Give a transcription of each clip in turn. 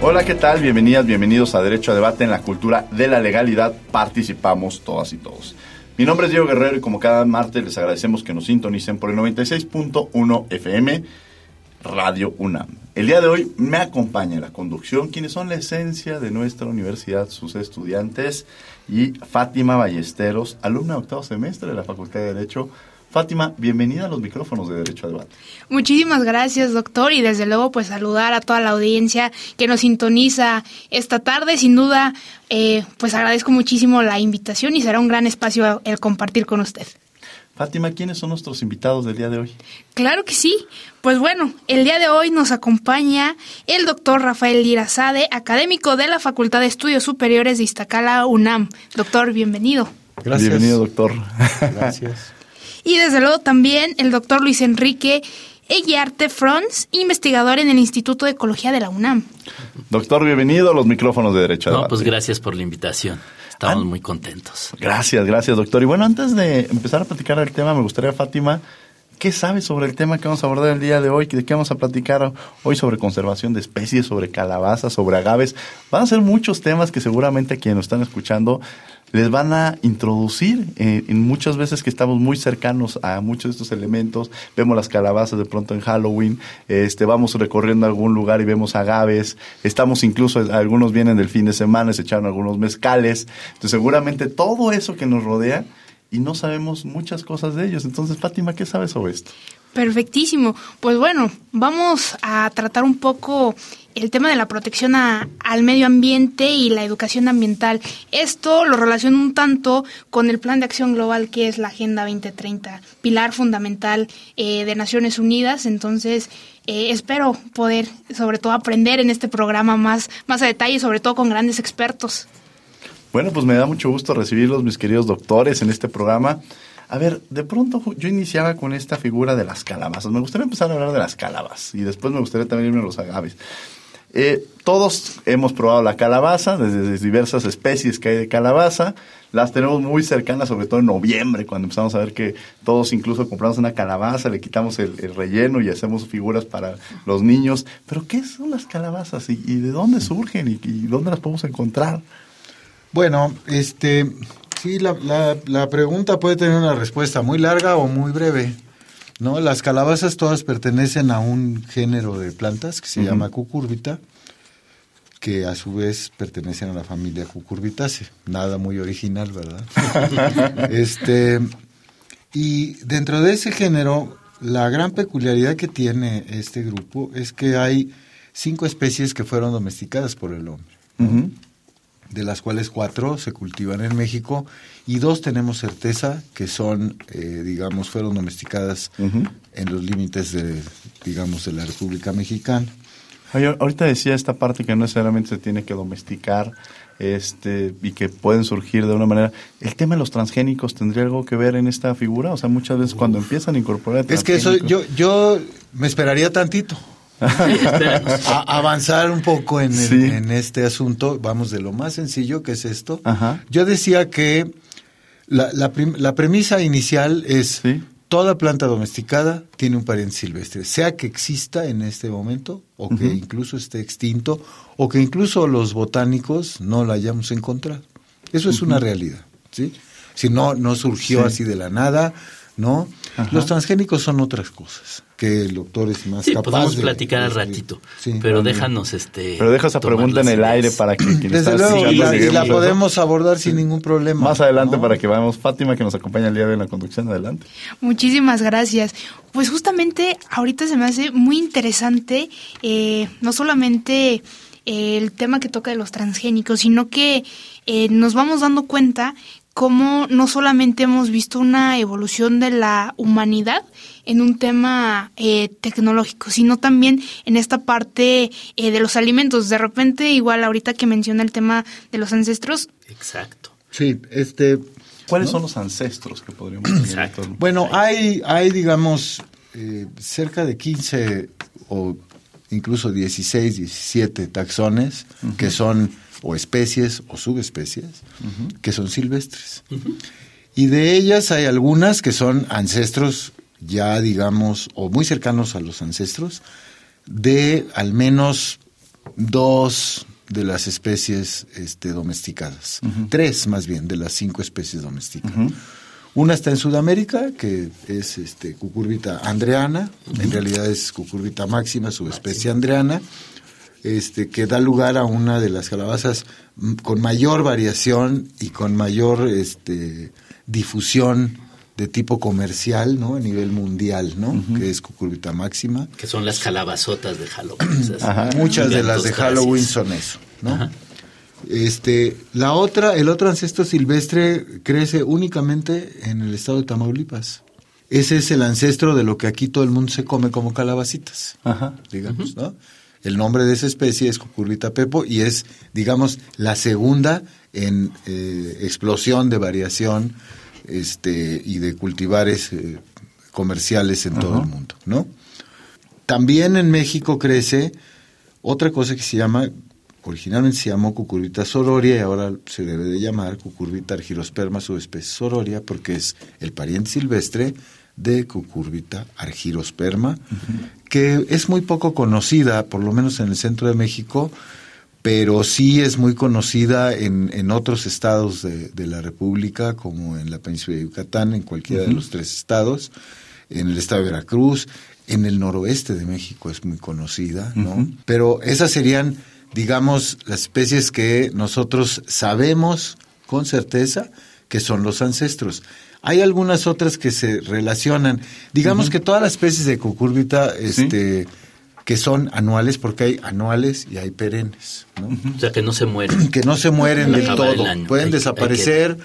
Hola, ¿qué tal? Bienvenidas, bienvenidos a Derecho a Debate en la Cultura de la Legalidad. Participamos todas y todos. Mi nombre es Diego Guerrero y como cada martes les agradecemos que nos sintonicen por el 96.1 FM Radio UNAM. El día de hoy me acompaña en la conducción quienes son la esencia de nuestra universidad, sus estudiantes y Fátima Ballesteros, alumna de octavo semestre de la Facultad de Derecho Fátima, bienvenida a los micrófonos de Derecho a Debate. Muchísimas gracias, doctor, y desde luego pues saludar a toda la audiencia que nos sintoniza esta tarde. Sin duda, eh, pues agradezco muchísimo la invitación y será un gran espacio el compartir con usted. Fátima, ¿quiénes son nuestros invitados del día de hoy? Claro que sí. Pues bueno, el día de hoy nos acompaña el doctor Rafael Lirazade, académico de la Facultad de Estudios Superiores de Iztacala, UNAM. Doctor, bienvenido. Gracias. Bienvenido, doctor. Gracias. Y desde luego también el doctor Luis Enrique Eguiarte Frons, investigador en el Instituto de Ecología de la UNAM. Doctor, bienvenido a los micrófonos de Derecho No, pues gracias por la invitación. Estamos muy contentos. Gracias, gracias, doctor. Y bueno, antes de empezar a platicar el tema, me gustaría, Fátima, ¿qué sabes sobre el tema que vamos a abordar el día de hoy? ¿De qué vamos a platicar hoy sobre conservación de especies, sobre calabazas, sobre agaves? Van a ser muchos temas que seguramente quienes nos están escuchando les van a introducir eh, en muchas veces que estamos muy cercanos a muchos de estos elementos, vemos las calabazas de pronto en Halloween, este, vamos recorriendo algún lugar y vemos agaves, estamos incluso, algunos vienen del fin de semana, se echaron algunos mezcales, entonces seguramente todo eso que nos rodea y no sabemos muchas cosas de ellos. Entonces, Fátima, ¿qué sabes sobre esto? Perfectísimo. Pues bueno, vamos a tratar un poco el tema de la protección al medio ambiente y la educación ambiental. Esto lo relaciona un tanto con el plan de acción global que es la Agenda 2030, pilar fundamental eh, de Naciones Unidas. Entonces, eh, espero poder, sobre todo, aprender en este programa más, más a detalle, sobre todo con grandes expertos. Bueno, pues me da mucho gusto recibirlos, mis queridos doctores, en este programa. A ver, de pronto yo iniciaba con esta figura de las calabazas. Me gustaría empezar a hablar de las calabazas y después me gustaría también irme a los agaves. Eh, todos hemos probado la calabaza, desde diversas especies que hay de calabaza. Las tenemos muy cercanas, sobre todo en noviembre, cuando empezamos a ver que todos incluso compramos una calabaza, le quitamos el, relleno y hacemos figuras para los niños. Pero, ¿qué son las calabazas y, de dónde surgen y, y dónde las podemos encontrar? Bueno, este, sí, la, la, pregunta puede tener una respuesta muy larga o muy breve. ¿no? Las calabazas todas pertenecen a un género de plantas que se llama cucurbita, que a su vez pertenecen a la familia cucurbitaceae. Nada muy original, ¿verdad? este, y dentro de ese género, la gran peculiaridad que tiene este grupo es que hay cinco especies que fueron domesticadas por el hombre de las cuales cuatro se cultivan en México y dos tenemos certeza que son, eh, digamos, fueron domesticadas en los límites de, digamos, de la República Mexicana. ahorita decía esta parte que no necesariamente se tiene que domesticar este y que pueden surgir de una manera. ¿El tema de los transgénicos tendría algo que ver en esta figura? O sea, muchas veces cuando empiezan a incorporar... Es que eso, yo, yo me esperaría tantito. avanzar un poco en, en, este asunto, vamos de lo más sencillo que es esto. Yo decía que la, la, premisa inicial es toda planta domesticada tiene un pariente silvestre, sea que exista en este momento o que incluso esté extinto o que incluso los botánicos no la hayamos encontrado. Eso es una realidad, ¿sí? Si no, no surgió así de la nada, ¿no? Los transgénicos son otras cosas que el doctor es más sí, capaz podemos de- platicar al ratito, sí. pero déjanos este Pero deja esa pregunta en el ideas. aire para que quien Desde está luego, y la, y la podemos abordar sin ningún problema. Más adelante ¿no? para que vayamos. Fátima, que nos acompaña el día de hoy en la conducción. Adelante. Muchísimas gracias. Pues justamente ahorita se me hace muy interesante, eh, no solamente eh, el tema que toca de los transgénicos, sino que eh, nos vamos dando cuenta cómo no solamente hemos visto una evolución de la humanidad en un tema eh, tecnológico, sino también en esta parte eh, de los alimentos. De repente, igual ahorita que menciona el tema de los ancestros, Exacto. Sí, este, ¿Cuáles son los ancestros que podríamos tener? Bueno, hay, hay digamos, eh, cerca de 15 o incluso 16, 17 taxones que son o especies o subespecies que son silvestres. Y de ellas hay algunas que son ancestros ya, digamos, o muy cercanos a los ancestros de al menos dos de las especies este, domesticadas. Tres, más bien, de las cinco especies domesticadas. Una está en Sudamérica, que es este, Cucurbita andreana, en realidad es Cucurbita máxima, subespecie andreana, este, que da lugar a una de las calabazas mm, con mayor variación y con mayor este, difusión de tipo comercial, ¿no? A nivel mundial, ¿no? Que es Cucurbita máxima. Que son las calabazotas de Halloween. Muchas de las de. Halloween son eso, ¿no? Ajá. Este, la otra, el otro ancestro silvestre crece únicamente en el estado de Tamaulipas. Ese es el ancestro de lo que aquí todo el mundo se come como calabacitas, Ajá. digamos, ¿no? El nombre de esa especie es Cucurbita pepo y es, digamos, la segunda en eh, explosión de variación este, y de cultivares eh, comerciales en todo el mundo, ¿no? También en México crece otra cosa que se llama, originalmente se llamó cucurbita sororia y ahora se debe de llamar cucurbita argirosperma subespecie sororia porque es el pariente silvestre de cucurbita argirosperma, que es muy poco conocida, por lo menos en el centro de México, pero sí es muy conocida en, en otros estados de, de la República, como en la península de Yucatán, en cualquiera de los tres estados, en el estado de Veracruz, en el noroeste de México es muy conocida, ¿no? Pero esas serían, digamos, las especies que nosotros sabemos con certeza que son los ancestros. Hay algunas otras que se relacionan. Digamos que todas las especies de cucurbita, este, que son anuales, porque hay anuales y hay perennes, ¿no? O sea, que no se mueren. que no se mueren del todo. Pueden desaparecer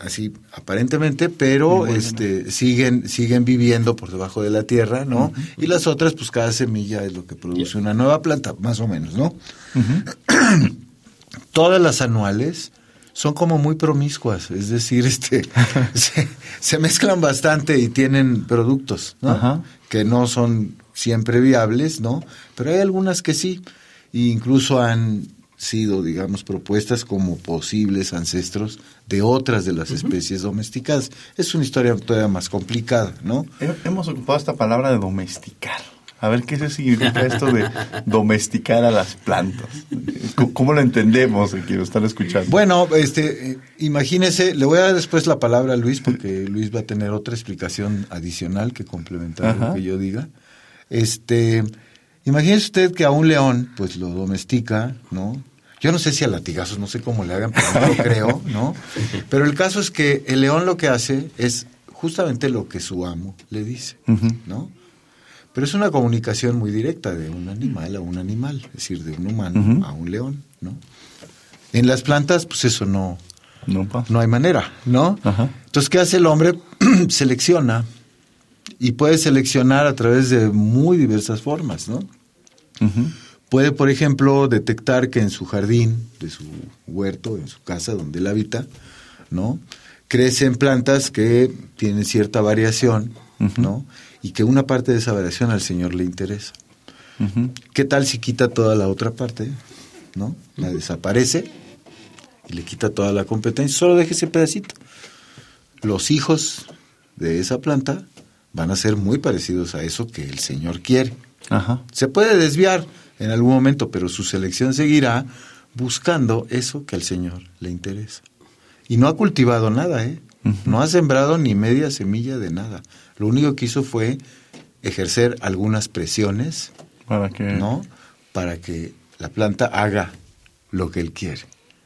así aparentemente, pero este siguen siguen viviendo por debajo de la tierra, ¿no? Y las otras pues cada semilla es lo que produce una nueva planta, más o menos, ¿no? Todas las anuales son como muy promiscuas, es decir, este se, se mezclan bastante y tienen productos, ¿no? Ajá. que no son siempre viables, ¿no? Pero hay algunas que sí, e incluso han sido, digamos, propuestas como posibles ancestros de otras de las especies domesticadas. Es una historia todavía más complicada, ¿no? He- Hemos ocupado esta palabra de domesticar. A ver, ¿qué se significa esto de domesticar a las plantas? ¿Cómo, lo entendemos, el que lo están escuchando? Bueno, este, eh, imagínese, le voy a dar después la palabra a Luis porque Luis va a tener otra explicación adicional que complementar lo que yo diga. Este, imagínese usted que a un león, pues lo domestica, ¿no? Yo no sé si a latigazos, no sé cómo le hagan, pero no lo creo, ¿no? Pero el caso es que el león lo que hace es justamente lo que su amo le dice, ¿no? Pero es una comunicación muy directa de un animal a un animal, es decir, de un humano a un león, ¿no? En las plantas, pues eso no, No hay manera, ¿no? Ajá. Entonces, ¿qué hace el hombre? Selecciona y puede seleccionar a través de muy diversas formas, ¿no? Puede, por ejemplo, detectar que en su jardín, de su huerto, en su casa donde él habita, ¿no? Crecen plantas que tienen cierta variación, ¿no? Y que una parte de esa variación al Señor le interesa. Ujú. ¿Qué tal si quita toda la otra parte? ¿No? La desaparece y le quita toda la competencia, solo deja ese pedacito. Los hijos de esa planta van a ser muy parecidos a eso que el Señor quiere. Ajá. Se puede desviar en algún momento, pero su selección seguirá buscando eso que al Señor le interesa. Y no ha cultivado nada, ¿eh? No ha sembrado ni media semilla de nada. Lo único que hizo fue ejercer algunas presiones, Para que... ¿no? Para que la planta haga lo que él quiere,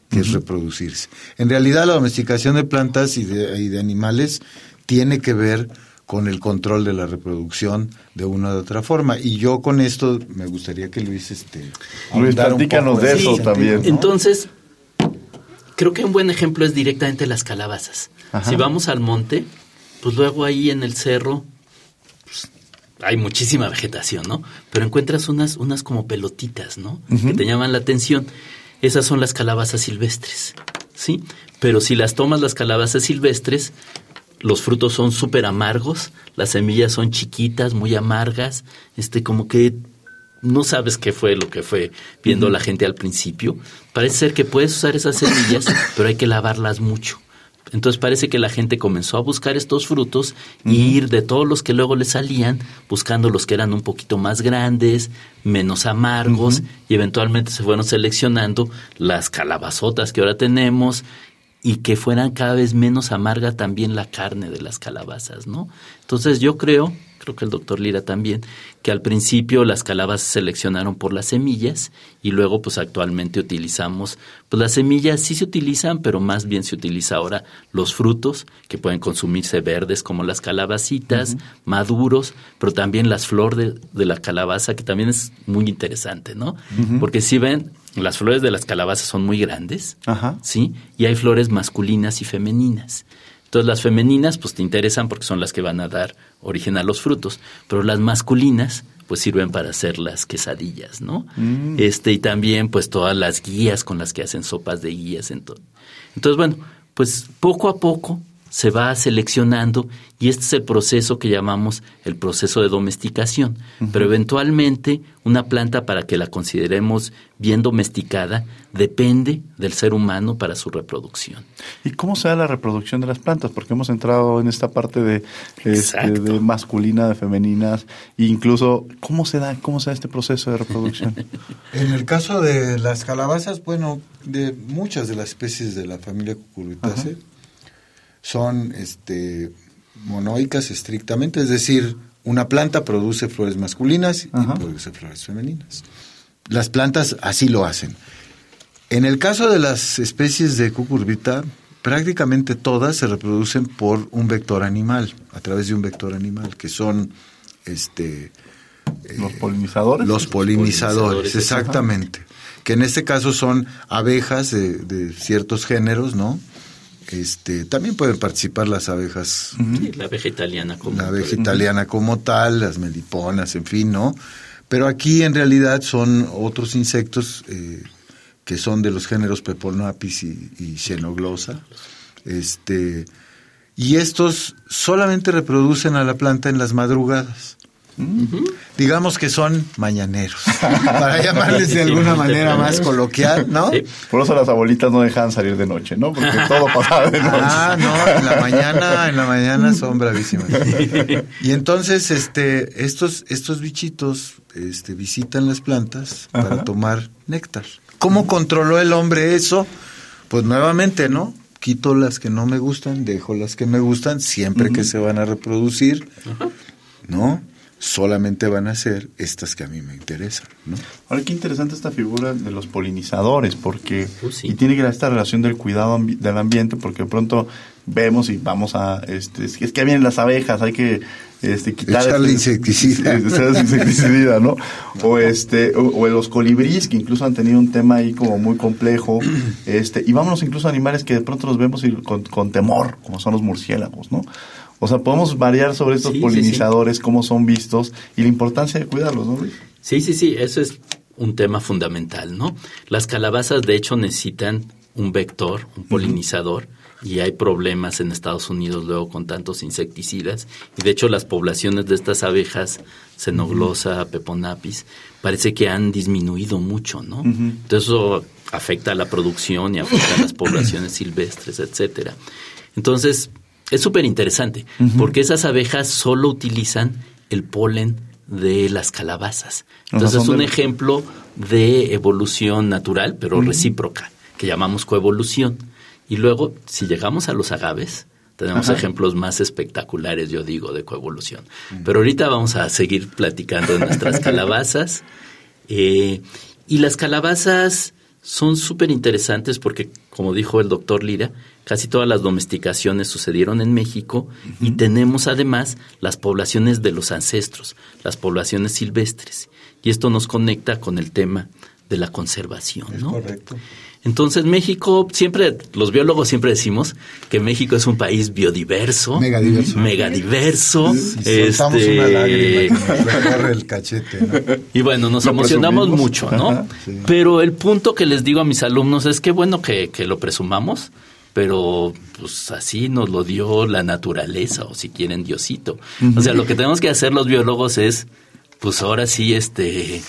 que es reproducirse. En realidad la domesticación de plantas y de, y de animales tiene que ver con el control de la reproducción de una u otra forma. Y yo con esto me gustaría que Luis este Luis, platícanos de eso también. ¿no? Entonces, creo que un buen ejemplo es directamente las calabazas. Ajá. Si vamos al monte, pues luego ahí en el cerro pues, hay muchísima vegetación, ¿no? Pero encuentras unas, unas como pelotitas, ¿no? Que te llaman la atención. Esas son las calabazas silvestres, ¿sí? Pero si las tomas las calabazas silvestres, los frutos son súper amargos, las semillas son chiquitas, muy amargas, este como que no sabes qué fue lo que fue viendo la gente al principio. Parece ser que puedes usar esas semillas, pero hay que lavarlas mucho. Entonces parece que la gente comenzó a buscar estos frutos y ir de todos los que luego le salían, buscando los que eran un poquito más grandes, menos amargos, y eventualmente se fueron seleccionando las calabazotas que ahora tenemos y que fueran cada vez menos amarga también la carne de las calabazas, ¿no? Entonces yo creo, creo que el doctor Lira también, que al principio las calabazas se seleccionaron por las semillas y luego pues actualmente utilizamos, pues las semillas sí se utilizan, pero más bien se utiliza ahora los frutos que pueden consumirse verdes como las calabacitas, maduros, pero también las flores de, de la calabaza que también es muy interesante, ¿no? Porque si ven, las flores de las calabazas son muy grandes, Ajá. ¿sí? Y hay flores masculinas y femeninas. Entonces las femeninas pues te interesan porque son las que van a dar origen a los frutos, pero las masculinas pues sirven para hacer las quesadillas, ¿no? Este y también pues todas las guías con las que hacen sopas de guías en todo. Entonces bueno, pues poco a poco se va seleccionando y este es el proceso que llamamos el proceso de domesticación. Pero eventualmente una planta para que la consideremos bien domesticada depende del ser humano para su reproducción. ¿Y cómo se da la reproducción de las plantas? Porque hemos entrado en esta parte de, este, de masculina, de femeninas, e incluso cómo se da, cómo se da este proceso de reproducción. En el caso de las calabazas, bueno, de muchas de las especies de la familia Cucurbitaceae son este monoicas estrictamente, es decir, una planta produce flores masculinas Ajá. y produce flores femeninas. Las plantas así lo hacen. En el caso de las especies de cucurbita, prácticamente todas se reproducen por un vector animal, a través de un vector animal, que son este Los polinizadores. los polinizadores, polinizadores, exactamente. Que en este caso son abejas de, de ciertos géneros, ¿no? Este, también pueden participar las abejas, Sí, la abeja italiana como la abeja italiana como tal, las meliponas, en fin, ¿no? Pero aquí en realidad son otros insectos eh, que son de los géneros Peponapis y, y Xenoglossa. Este, y estos solamente reproducen a la planta en las madrugadas. Digamos que son mañaneros, para llamarles de alguna manera más coloquial, ¿no? Sí. Por eso las abuelitas no dejaban salir de noche, ¿no? Porque todo pasaba de noche. Ah, no, en la mañana, en la mañana son bravísimas. Y entonces, este, estos, estos bichitos, este, visitan las plantas para tomar néctar. ¿Cómo controló el hombre eso? Pues nuevamente, ¿no? Quito las que no me gustan, dejo las que me gustan, siempre que se van a reproducir, ¿no? Solamente van a ser estas que a mí me interesan, ¿no? Ahora, qué interesante esta figura de los polinizadores, porque Uh, sí. y tiene que ver esta relación del cuidado ambi- del ambiente, porque de pronto vemos y vamos a, este, es que, es que vienen las abejas, hay que este, quitar Echarle este- insecticida. echarle insecticida, ¿no? O este, o, o los colibríes que incluso han tenido un tema ahí como muy complejo, este, y vámonos incluso a animales que de pronto los vemos y con, con temor, como son los murciélagos, ¿no? O sea, podemos variar sobre estos Sí, sí, sí. polinizadores, cómo son vistos y la importancia de cuidarlos, ¿no, Luis? Sí, sí, sí, eso es un tema fundamental, ¿no? Las calabazas, de hecho, necesitan un vector, un polinizador, y hay problemas en Estados Unidos luego con tantos insecticidas. Y de hecho, las poblaciones de estas abejas, Xenoglossa, Peponapis, parece que han disminuido mucho, ¿no? Entonces, eso afecta a la producción y afecta a las poblaciones silvestres, etcétera. Entonces, es súper interesante, porque esas abejas solo utilizan el polen de las calabazas. Entonces es un de- ejemplo de evolución natural, pero recíproca, que llamamos coevolución. Y luego, si llegamos a los agaves, Tenemos ejemplos más espectaculares, yo digo, de coevolución. Pero ahorita vamos a seguir platicando de nuestras calabazas. Eh, y las calabazas son súper interesantes porque, como dijo el doctor Lira, casi todas las domesticaciones sucedieron en México y tenemos además las poblaciones de los ancestros, las poblaciones silvestres. Y esto nos conecta con el tema de la conservación, ¿no? correcto. Entonces México, siempre, los biólogos siempre decimos que México es un país biodiverso. Megadiverso. Megadiverso. Y soltamos este, una lágrima y el cachete, ¿no? y bueno, nos Lo emocionamos presumimos. mucho, ¿no? Ajá, sí. Pero el punto que les digo a mis alumnos es que bueno que, que lo presumamos, pero pues así nos lo dio la naturaleza, o si quieren, Diosito. O sea, lo que tenemos que hacer los biólogos es, pues ahora sí, este,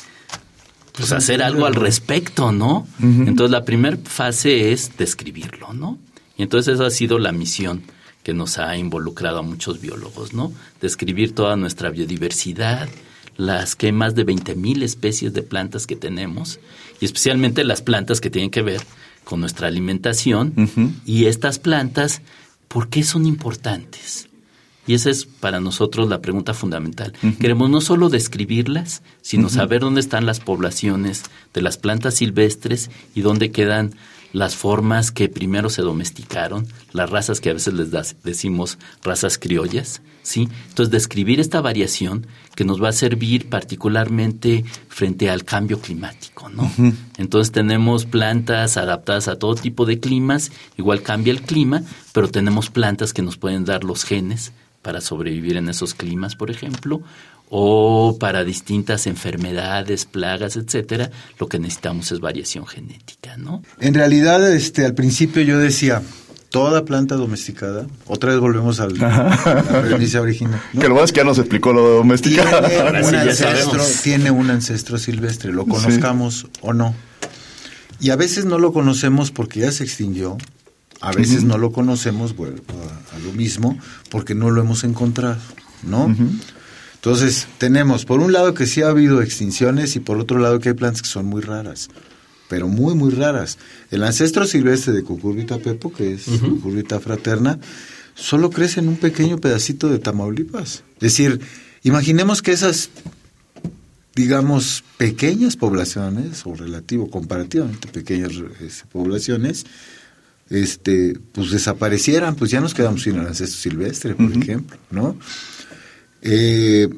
pues hacer algo al respecto, ¿no? Entonces la primera fase es describirlo, ¿no? Y entonces esa ha sido la misión que nos ha involucrado a muchos biólogos, ¿no? Describir toda nuestra biodiversidad, las que más de 20 mil especies de plantas que tenemos, y especialmente las plantas que tienen que ver con nuestra alimentación, y estas plantas, ¿por qué son importantes? Y esa es para nosotros la pregunta fundamental. Queremos no solo describirlas, sino saber dónde están las poblaciones de las plantas silvestres y dónde quedan las formas que primero se domesticaron, las razas que a veces les das- decimos razas criollas, ¿sí? Entonces, describir esta variación que nos va a servir particularmente frente al cambio climático, ¿no? Entonces, tenemos plantas adaptadas a todo tipo de climas, igual cambia el clima, pero tenemos plantas que nos pueden dar los genes para sobrevivir en esos climas, por ejemplo, o para distintas enfermedades, plagas, etcétera, lo que necesitamos es variación genética, ¿no? En realidad, este, al principio yo decía, toda planta domesticada, otra vez volvemos al- a la premisa original. ¿no? Que lo bueno es que ya nos explicó lo domesticado. Tiene sí un, ancestro, tiene un ancestro silvestre, lo conozcamos o no. Y a veces no lo conocemos porque ya se extinguió, a veces no lo conocemos, vuelvo a, a lo mismo, porque no lo hemos encontrado, ¿no? Entonces, tenemos por un lado que sí ha habido extinciones y por otro lado que hay plantas que son muy raras, pero muy, muy raras. El ancestro silvestre de Cucurbita pepo, que es Cucurbita fraterna, solo crece en un pequeño pedacito de Tamaulipas. Es decir, imaginemos que esas, digamos, pequeñas poblaciones, o relativo, comparativamente pequeñas este, poblaciones, este, pues desaparecieran, pues ya nos quedamos sin el ancestro silvestre, por ejemplo, ¿no? Eh,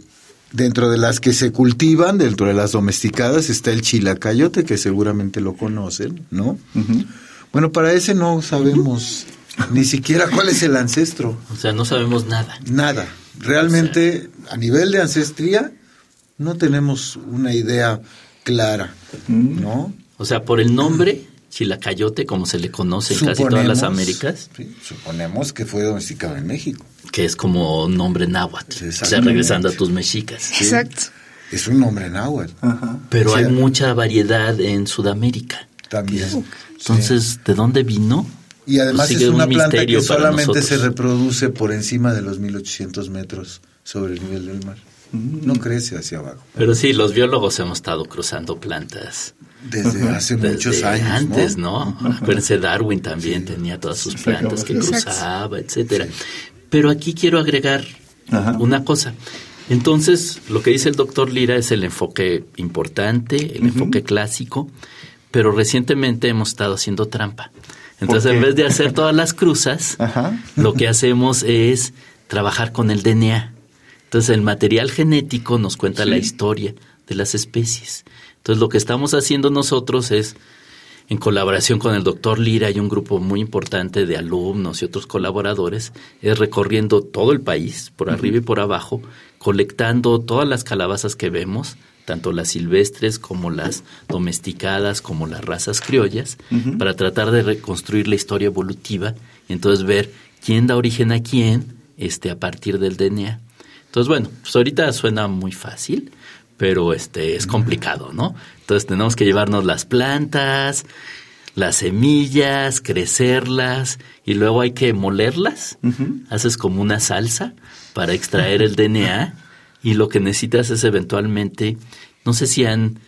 dentro de las que se cultivan, dentro de las domesticadas, está el chilacayote, que seguramente lo conocen, ¿no? Bueno, para ese no sabemos ni siquiera cuál es el ancestro, O sea, no sabemos nada. nada. Realmente, a nivel de ancestría, no tenemos una idea clara, ¿no? O sea, por el nombre, chilacayote, como se le conoce en casi todas las Américas, sí, suponemos que fue domesticado en México. que es como nombre náhuatl. Sí, o sea, regresando a tus mexicas. Exacto. Es un nombre náhuatl. Pero O sea, hay mucha variedad en Sudamérica. También. Entonces, ¿de dónde vino? Y además Pues es una un planta que solamente nosotros. se reproduce por encima de los 1800 metros sobre el nivel del mar. No crece hacia abajo. Pero sí, los biólogos hemos estado cruzando plantas Desde hace desde muchos años. antes, ¿no? ¿no? Acuérdense, Darwin también tenía todas sus plantas que cruzaba, etcétera. Pero aquí quiero agregar Ajá. una cosa. Entonces, lo que dice el doctor Lira es el enfoque importante, el enfoque clásico, pero recientemente hemos estado haciendo trampa. Entonces, en vez de hacer todas las cruzas, Ajá. lo que hacemos es trabajar con el DNA. Entonces, el material genético nos cuenta la historia de las especies. Entonces, lo que estamos haciendo nosotros es, en colaboración con el doctor Lira y un grupo muy importante de alumnos y otros colaboradores, es recorriendo todo el país, por arriba y por abajo, colectando todas las calabazas que vemos, tanto las silvestres como las domesticadas, como las razas criollas, para tratar de reconstruir la historia evolutiva y entonces ver quién da origen a quién este, a partir del DNA. Entonces, bueno, pues ahorita suena muy fácil, pero este es complicado, ¿no? Entonces tenemos que llevarnos las plantas, las semillas, crecerlas y luego hay que molerlas. Haces como una salsa para extraer el DNA y lo que necesitas es eventualmente, no sé si han,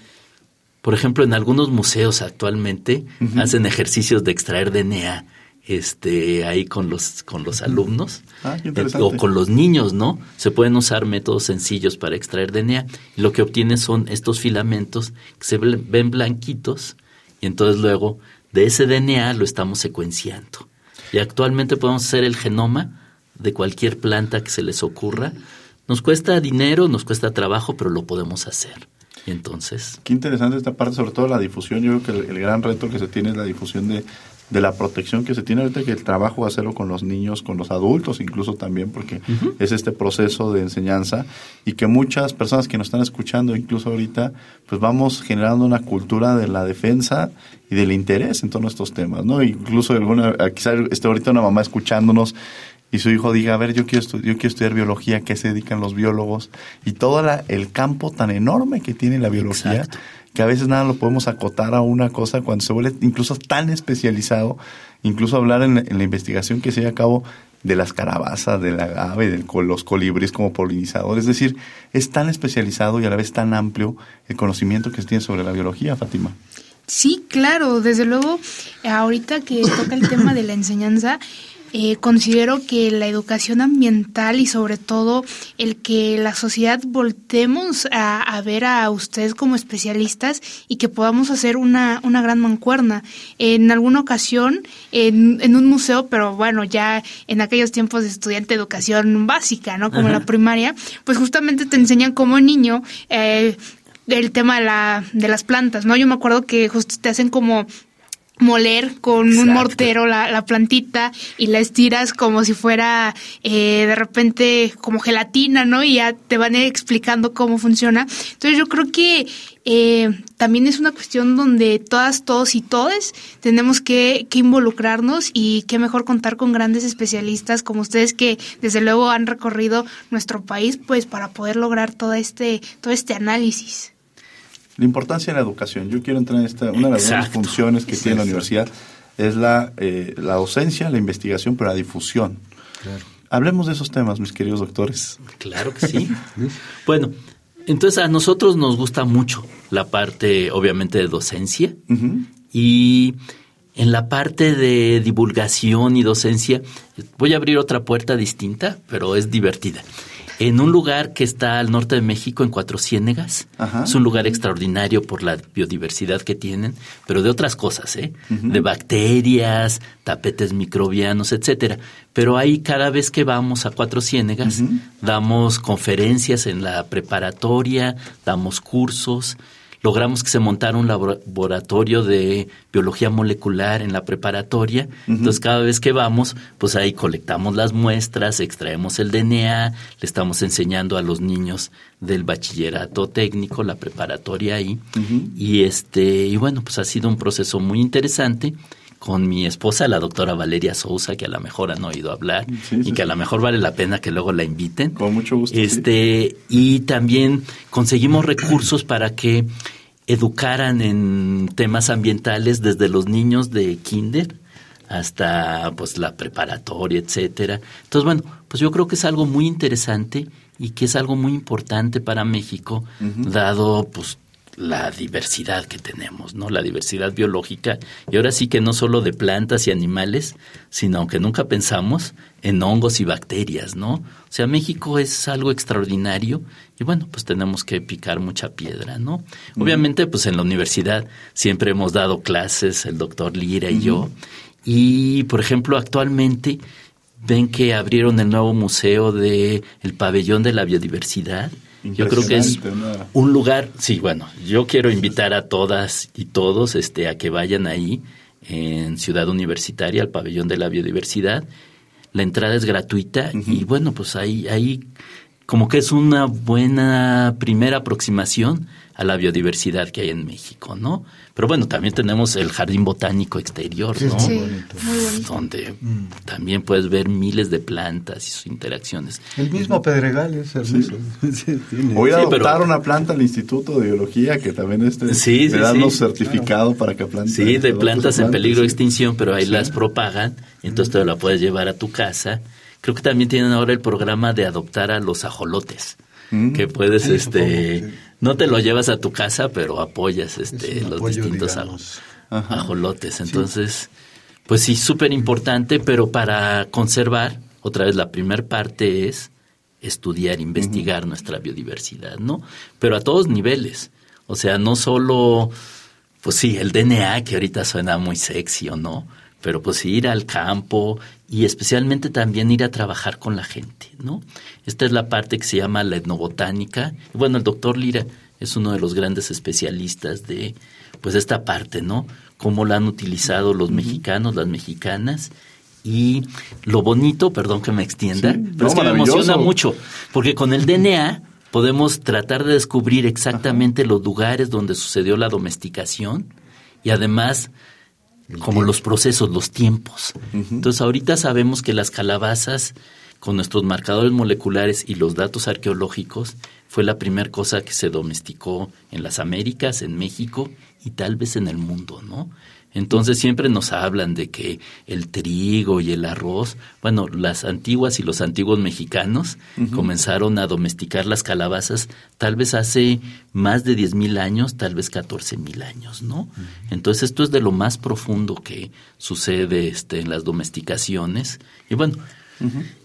por ejemplo, en algunos museos actualmente hacen ejercicios de extraer DNA este ahí con los con los alumnos Ah, eh, o con los niños, ¿no? Se pueden usar métodos sencillos para extraer DNA y lo que obtienes son estos filamentos que se ven ven blanquitos y entonces luego de ese DNA lo estamos secuenciando. Y actualmente podemos hacer el genoma de cualquier planta que se les ocurra. Nos cuesta dinero, nos cuesta trabajo, pero lo podemos hacer. Y entonces, Qué interesante esta parte, sobre todo la difusión. Yo creo que el, el gran reto que se tiene es la difusión de, de la protección que se tiene ahorita, que el trabajo hacerlo con los niños, con los adultos incluso también, porque es este proceso de enseñanza y que muchas personas que nos están escuchando, incluso ahorita, pues vamos generando una cultura de la defensa y del interés en todos estos temas, ¿no? Incluso alguna, quizás esté ahorita una mamá escuchándonos y su hijo diga, a ver, yo quiero, yo quiero estudiar biología, ¿qué se dedican los biólogos? Y todo la- el campo tan enorme que tiene la biología, Exacto. Que a veces nada lo podemos acotar a una cosa cuando se vuelve incluso tan especializado, incluso hablar en la, investigación que se lleva a cabo de las carabazas, del agave, de los colibríes como polinizadores. Es decir, es tan especializado y a la vez tan amplio el conocimiento que se tiene sobre la biología, Fátima. Sí, claro, desde luego, ahorita que toca el tema de la enseñanza, eh, considero que la educación ambiental y sobre todo el que la sociedad voltemos a, a ver a ustedes como especialistas y que podamos hacer una, una gran mancuerna. En alguna ocasión, en, en un museo, pero bueno, ya en aquellos tiempos de estudiante de educación básica, ¿no? Como la primaria, pues justamente te enseñan como niño eh, el tema de, la, de las plantas, ¿no? Yo me acuerdo que justo te hacen como moler con un mortero la, la plantita y la estiras como si fuera eh, de repente como gelatina, ¿no? Y ya te van explicando cómo funciona. Entonces yo creo que eh, también es una cuestión donde todas, todos y todes tenemos que, que involucrarnos y qué mejor contar con grandes especialistas como ustedes que desde luego han recorrido nuestro país pues para poder lograr todo este, todo este análisis. La importancia de la educación. Yo quiero entrar en esta, una de las grandes funciones que tiene la universidad es la, eh, la docencia, la investigación, pero la difusión. Hablemos de esos temas, mis queridos doctores. Claro que sí. bueno, entonces a nosotros nos gusta mucho la parte, obviamente, de docencia y en la parte de divulgación y docencia voy a abrir otra puerta distinta, pero es divertida. En un lugar que está al norte de México, en Cuatro Ciénegas, Ajá. es un lugar extraordinario por la biodiversidad que tienen, pero de otras cosas, ¿eh? De bacterias, tapetes microbianos, etcétera. Pero ahí cada vez que vamos a Cuatro Ciénegas, damos conferencias en la preparatoria, damos cursos, logramos que se montara un laboratorio de biología molecular en la preparatoria. Entonces, cada vez que vamos, pues ahí colectamos las muestras, extraemos el DNA, le estamos enseñando a los niños del bachillerato técnico, la preparatoria ahí. Y este, y bueno, pues ha sido un proceso muy interesante con mi esposa, la doctora Valeria Sousa, que a lo mejor han oído hablar Sí, y sí, que a lo mejor vale la pena que luego la inviten. Con mucho gusto, sí. Este, y también conseguimos recursos para que educaran en temas ambientales desde los niños de kinder hasta pues la preparatoria, etcétera. Entonces, bueno, pues yo creo que es algo muy interesante y que es algo muy importante para México, dado pues la diversidad que tenemos, ¿no? La diversidad biológica. Y ahora sí que no solo de plantas y animales, sino aunque nunca pensamos en hongos y bacterias, ¿no? O sea, México es algo extraordinario y bueno, pues tenemos que picar mucha piedra, ¿no? Obviamente, pues en la universidad siempre hemos dado clases, el doctor Lira y yo. Y, por ejemplo, actualmente ven que abrieron el nuevo museo de el pabellón de la biodiversidad. Yo creo que es un lugar, sí, bueno, yo quiero invitar a todas y todos este, a que vayan ahí en Ciudad Universitaria, al pabellón de la biodiversidad. La entrada es gratuita y bueno, pues ahí, ahí como que es una buena primera aproximación a la biodiversidad que hay en México, ¿no? Pero bueno, también tenemos el jardín botánico exterior, ¿no? Sí, muy bonito. Donde también puedes ver miles de plantas y sus interacciones. El mismo Pedregal es hermoso. Sí, tiene- Voy a Sí, adoptar pero- una planta al Instituto de Biología que también este Sí, sí, le dan sí. los certificados para que plante. Sí, de plantas en peligro de extinción, pero ahí Sí. las propagan, entonces te la puedes llevar a tu casa. Creo que también tienen ahora el programa de adoptar a los ajolotes, Mm. que puedes, este. No te lo llevas a tu casa, pero apoyas, Es este, los apoyo, distintos ajolotes. Entonces, Pues sí, súper importante, pero para conservar, otra vez la primera parte es estudiar, investigar nuestra biodiversidad, ¿no? Pero a todos niveles. O sea, no solo, pues sí, el DNA, que ahorita suena muy sexy o no, pero pues ir al campo y especialmente también ir a trabajar con la gente, ¿no? Esta es la parte que se llama la etnobotánica. Bueno, el doctor Lira es uno de los grandes especialistas de, pues, esta parte, ¿no? Cómo la han utilizado los mexicanos, las mexicanas y lo bonito, perdón que me extienda, pero es que me emociona mucho, porque con el DNA podemos tratar de descubrir exactamente los lugares donde sucedió la domesticación y además como los procesos, los tiempos. Entonces ahorita sabemos que las calabazas con nuestros marcadores moleculares y los datos arqueológicos fue la primera cosa que se domesticó en las Américas, en México y tal vez en el mundo, ¿no? Entonces siempre nos hablan de que el trigo y el arroz, bueno, las antiguas y los antiguos mexicanos comenzaron a domesticar las calabazas tal vez hace más de diez mil años, tal vez catorce mil años, ¿no? Entonces esto es de lo más profundo que sucede este, en las domesticaciones. Y bueno,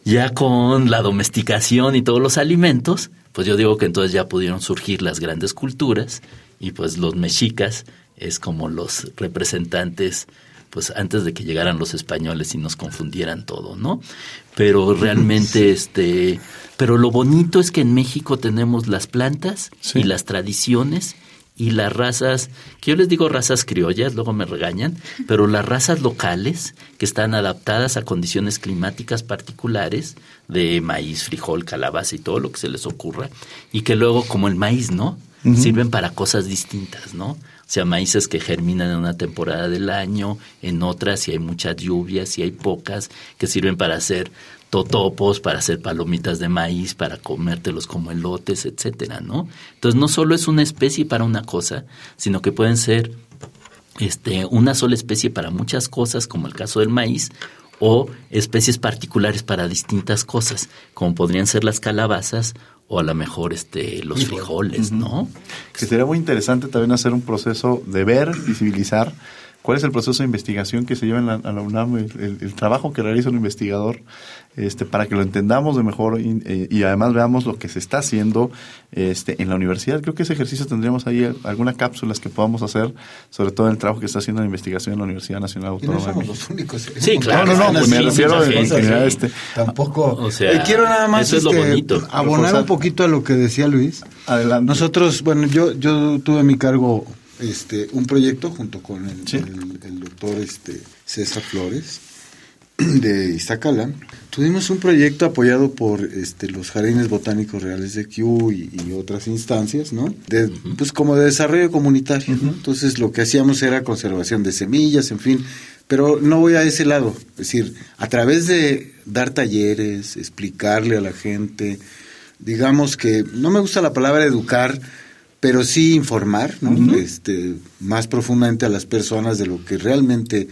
ya con la domesticación y todos los alimentos, pues yo digo que entonces ya pudieron surgir las grandes culturas y pues los mexicas es como los representantes pues antes de que llegaran los españoles y nos confundieran todo, ¿no? Pero realmente este, pero lo bonito es que en México tenemos las plantas y las tradiciones y las razas, que yo les digo razas criollas, luego me regañan, pero las razas locales que están adaptadas a condiciones climáticas particulares de maíz, frijol, calabaza y todo lo que se les ocurra, y que luego como el maíz, ¿no? Sirven para cosas distintas, ¿no? O sea, maíces que germinan en una temporada del año, en otras si hay muchas lluvias, si hay pocas, que sirven para hacer totopos, para hacer palomitas de maíz, para comértelos como elotes, etcétera, ¿no? Entonces no solo es una especie para una cosa, sino que pueden ser este, una sola especie para muchas cosas, como el caso del maíz, o especies particulares para distintas cosas, como podrían ser las calabazas o a lo mejor este los frijoles, ¿no? Que sería muy interesante también hacer un proceso de ver, visibilizar cuál es el proceso de investigación que se lleva en la, a la UNAM, el, trabajo que realiza un investigador, este, para que lo entendamos de mejor eh, y, además veamos lo que se está haciendo este, en la universidad. Creo que ese ejercicio tendríamos ahí algunas cápsulas que podamos hacer, sobre todo el trabajo que está haciendo la investigación en la Universidad Nacional Autónoma. no somos los únicos. Sí, claro. No, no, no, me refiero a este. Tampoco. O sea, quiero nada más eso es lo este, bonito. abonar un poquito a lo que decía Luis. Adelante. Nosotros, bueno, yo, yo tuve mi cargo este, un proyecto junto con el, el, doctor este, César Flores de Iztacala. Tuvimos un proyecto apoyado por este, los Jardines Botánicos Reales de Q y, otras instancias, ¿no? De, Pues como de desarrollo comunitario, Entonces lo que hacíamos era conservación de semillas, en fin, pero no voy a ese lado, es decir, a través de dar talleres, explicarle a la gente, digamos que, no me gusta la palabra educar, pero sí informar ¿no? este, más profundamente a las personas de lo que realmente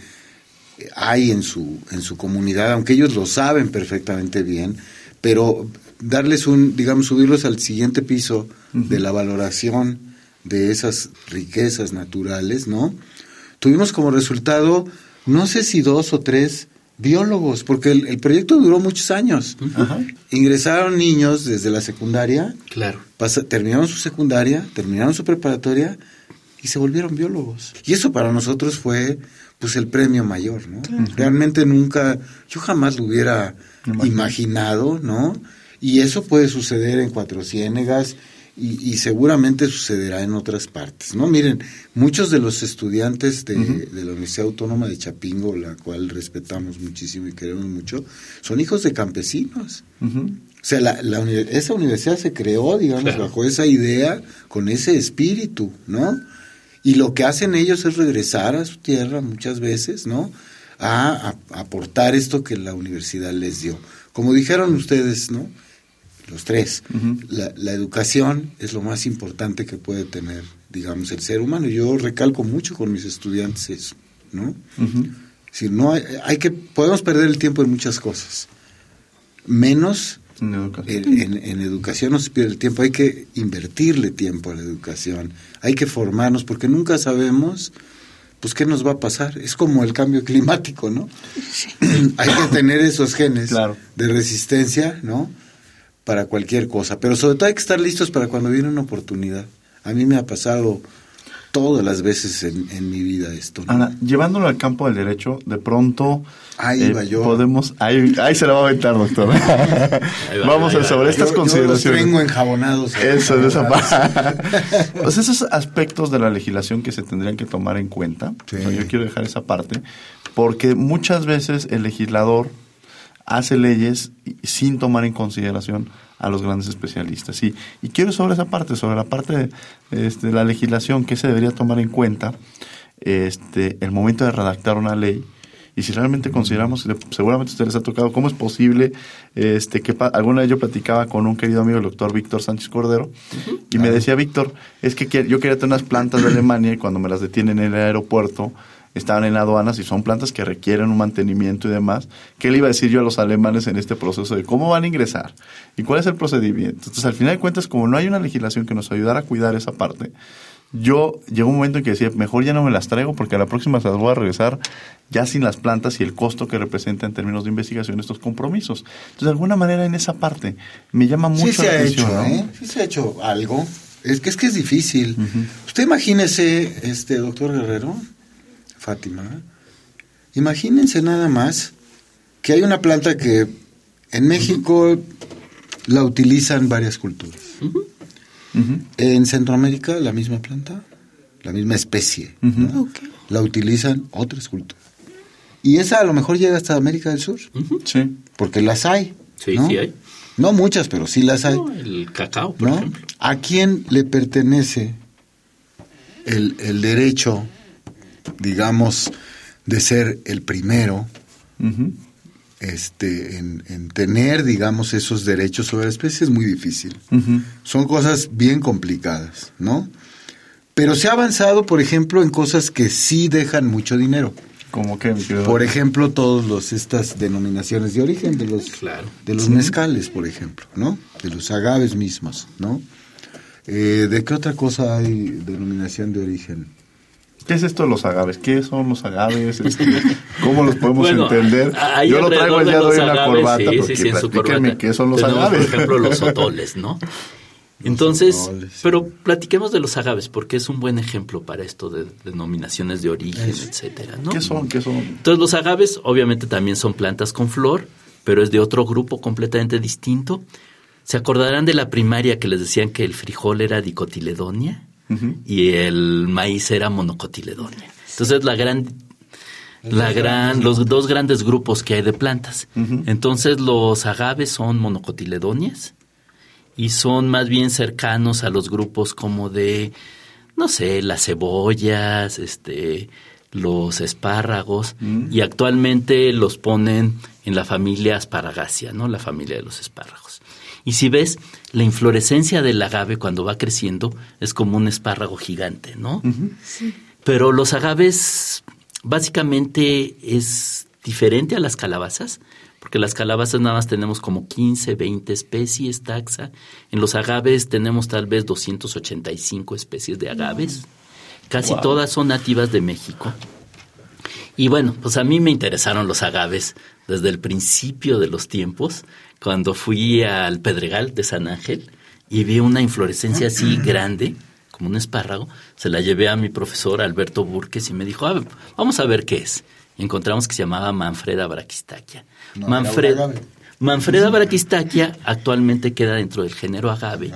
hay en su, en su comunidad, aunque ellos lo saben perfectamente bien, pero darles un, digamos, subirlos al siguiente piso de la valoración de esas riquezas naturales, ¿no? Tuvimos como resultado, no sé si dos o tres biólogos, porque el, proyecto duró muchos años. Ingresaron niños desde la secundaria, claro. terminaron su secundaria, terminaron su preparatoria y se volvieron biólogos. Y eso para nosotros fue pues el premio mayor, ¿no? Realmente nunca, yo jamás lo hubiera imaginado, ¿no? Y eso puede suceder en Cuatro Ciénegas y, seguramente sucederá en otras partes, ¿no? Miren, muchos de los estudiantes de, la Universidad Autónoma de Chapingo, la cual respetamos muchísimo y queremos mucho, son hijos de campesinos. O sea, la, esa universidad se creó, digamos, bajo esa idea, con ese espíritu, ¿no? Y lo que hacen ellos es regresar a su tierra muchas veces, ¿no? a aportar esto que la universidad les dio. Como dijeron ustedes, ¿no? Los tres. la, educación es lo más importante que puede tener, digamos, el ser humano. Yo recalco mucho con mis estudiantes eso, ¿no? Si no hay, hay, que, podemos perder el tiempo en muchas cosas, menos en educación. En, educación no se pierde el tiempo, hay que invertirle tiempo a la educación, hay que formarnos, porque nunca sabemos pues ¿qué nos va a pasar? Es como el cambio climático, ¿no? Hay que tener esos genes de resistencia, ¿no? Para cualquier cosa, pero sobre todo hay que estar listos para cuando viene una oportunidad. A mí me ha pasado todas las veces en, mi vida esto. Ana, llevándolo al campo del derecho, de pronto ahí eh, yo. podemos, ahí, ahí se la va a aventar, doctor. Vamos a sobre estas consideraciones. Yo tengo enjabonados. Eso, de esa parte. pues esos aspectos de la legislación que se tendrían que tomar en cuenta. yo quiero dejar esa parte, porque muchas veces el legislador hace leyes sin tomar en consideración a los grandes especialistas. Y, y quiero sobre esa parte, sobre la parte de, este, la legislación, que se debería tomar en cuenta este, el momento de redactar una ley. Y si realmente consideramos, seguramente a ustedes les ha tocado, cómo es posible este, que alguna vez yo platicaba con un querido amigo, el doctor Víctor Sánchez Cordero, y me decía, Víctor, es que yo quería tener unas plantas de Alemania y cuando me las detienen en el aeropuerto, estaban en aduanas y son plantas que requieren un mantenimiento y demás. ¿Qué le iba a decir yo a los alemanes en este proceso de cómo van a ingresar y cuál es el procedimiento? Entonces, al final de cuentas, como no hay una legislación que nos ayudara a cuidar esa parte, yo llegó un momento en que decía, mejor ya no me las traigo porque a la próxima se las voy a regresar ya sin las plantas y el costo que representa en términos de investigación estos compromisos. Entonces, de alguna manera, en esa parte me llama mucho sí se la ha atención. Hecho, ¿eh? Sí se ha hecho algo. Es que es que es difícil. Usted imagínese, este doctor Guerrero, Fátima, imagínense nada más que hay una planta que en México la utilizan varias culturas. En Centroamérica la misma planta, la misma especie, la utilizan otras culturas. Y esa a lo mejor llega hasta América del Sur. Sí. Porque las hay. Sí, ¿no? sí hay. No muchas, pero sí las hay. el cacao, por ejemplo. ¿A quién le pertenece el, el derecho digamos, de ser el primero este, en, tener, digamos, esos derechos sobre la especie es muy difícil. Son cosas bien complicadas, ¿no? Pero se ha avanzado, por ejemplo, en cosas que sí dejan mucho dinero. Como que, por ejemplo, todos los estas denominaciones de origen de los de los mezcales, por ejemplo, ¿no? De los agaves mismos, ¿no? Eh, ¿De qué otra cosa hay denominación de origen? ¿Qué es esto de los agaves? ¿Qué son los agaves? Este, ¿Cómo los podemos entender? Yo lo traigo el día de hoy en la corbata, sí, sí, corbata. qué son los Tenemos, agaves. Por ejemplo, los otoles, ¿no? Entonces, pero platiquemos de los agaves, porque es un buen ejemplo para esto de denominaciones de origen, etcétera, ¿no? ¿Qué son? ¿Qué son? Entonces, los agaves obviamente también son plantas con flor, pero es de otro grupo completamente distinto. ¿Se acordarán de la primaria que les decían que el frijol era dicotiledonia? Y el maíz era monocotiledonia. Entonces la gran la gran, los dos grandes grupos que hay de plantas. Entonces los agaves son monocotiledonias y son más bien cercanos a los grupos como de, no sé, las cebollas, este, los espárragos y actualmente los ponen en la familia Asparagaceae, ¿no? La familia de los espárragos. Y si ves, la inflorescencia del agave cuando va creciendo es como un espárrago gigante, ¿no? sí. Pero los agaves básicamente es diferente a las calabazas, porque las calabazas nada más tenemos como 15, 20 especies taxa. En los agaves tenemos tal vez 285 especies de agaves. Casi todas son nativas de México. Y bueno, pues a mí me interesaron los agaves desde el principio de los tiempos cuando fui al Pedregal de San Ángel y vi una inflorescencia así grande, como un espárrago, se la llevé a mi profesor Alberto Burques y me dijo, ah, vamos a ver qué es. Y encontramos que se llamaba Manfreda brachistaquia. Manfreda brachistaquia actualmente queda dentro del género agave.